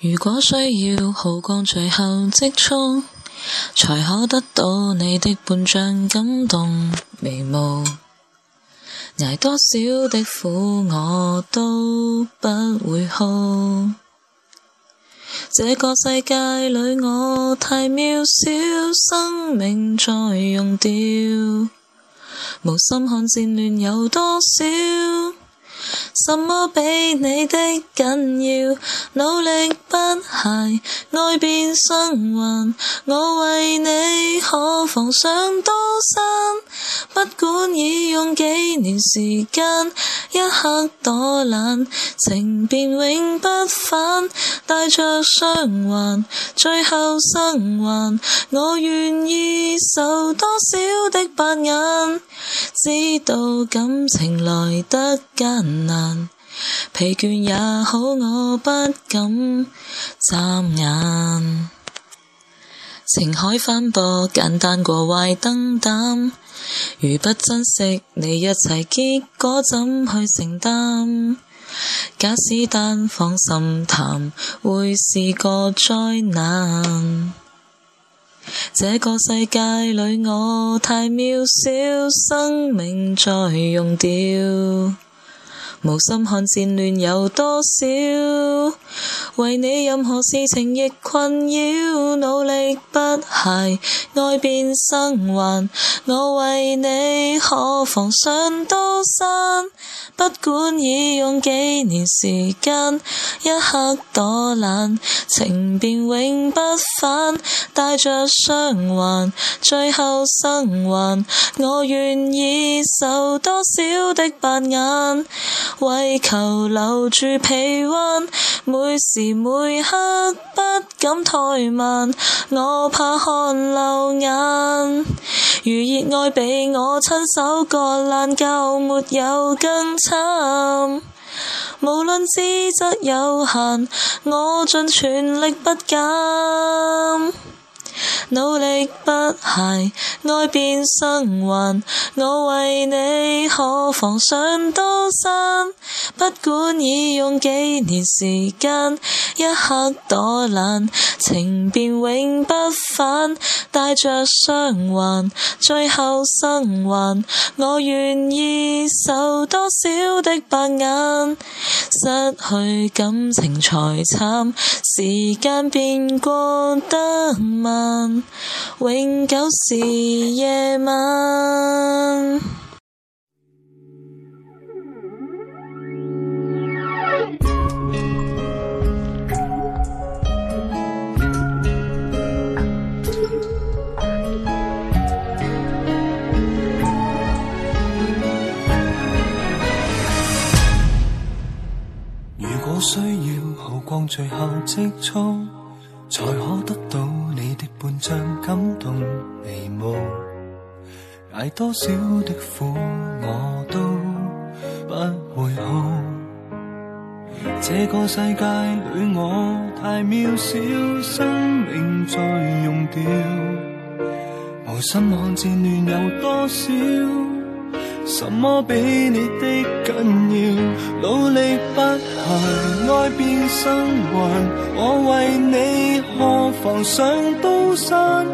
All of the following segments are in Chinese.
如果需要，好光最後即蓄，才可得到你的半张感動眉毛。捱多少的苦，我都不會哭。這個世界裏，我太渺小，生命在用掉，無心看戰亂有多少。什么比你的紧要？努力不懈，爱变生还，我为你可防上刀山。不管已用几年时间，一刻躲懒，情便永不返，带着伤患，最后生还，我愿意受多少的白眼，知道感情来得艰难，疲倦也好，我不敢眨眼。情海翻波，简单过坏灯胆。如不珍惜你一切，结果怎去承担？假使单方心谈，会是个灾难。这个世界里，我太渺小，生命在用掉。无心看战乱有多少，为你任何事情亦困扰，努力不懈，爱变生还，我为你可防上刀山。不管已用几年时间，一刻躲懒，情便永不返，带着伤痕，最后生还。我愿意受多少的白眼，为求留住臂弯，每时每刻不敢怠慢，我怕汗流眼。如热爱被我亲手割烂，就没有更惨。无论资质有限，我尽全力不减，努力不懈，爱变生还，我为你。可防上刀山，不管已用幾年時間，一刻躲懶，情便永不返，帶着傷痕，最後生还，我願意受多少的白眼，失去感情才惨，時間變過得慢，永久是夜晚。我需要耗光最后积蓄，才可得到你的半张感动眉目。挨多少的苦我都不会哭。这个世界里我太渺小，生命在用掉，无心看战乱有多少。什么比你的紧要？努力不行，爱变生还。我为你何妨上刀山，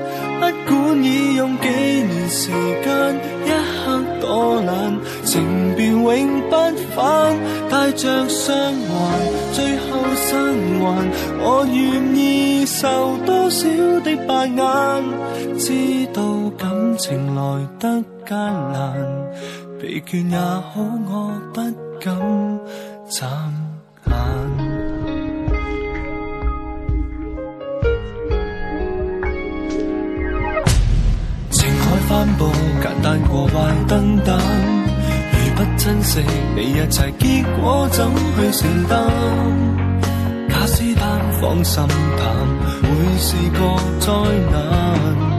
不管已用几年时间，一刻多难，情便永不返。带着伤患，最后生还。我愿意受多少的白眼，知道感情来得艰难。疲倦也好，我不敢眨眼。情海翻波，简单过坏灯胆。如不珍惜你一切，结果怎去承担？假使单方心淡，会是个灾难。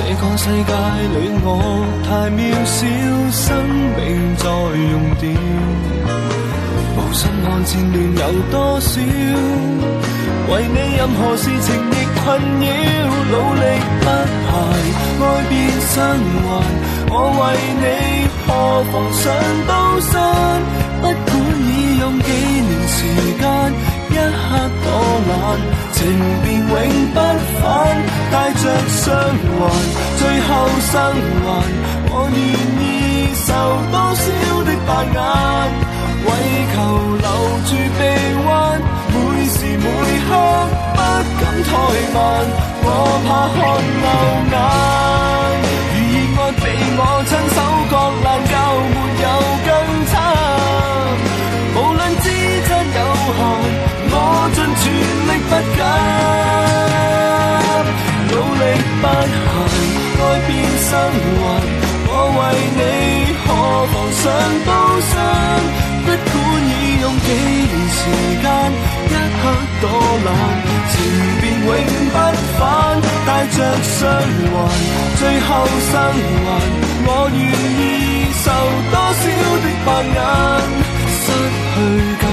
这个世界里，我太渺小，生命在熔掉，无心看战乱有多少，为你任何事情亦困扰，努力不懈，爱变相还，我为你何妨上刀山，不管已用几年时间，一刻多难，情变永不返。带着伤痕，最后生还。我愿意受多少的白眼？为生还，我为你可妨上刀山，不管已用几年时间，一刻多难，情便永不返，带着伤痕，最后生还，我愿意受多少的白眼，失去。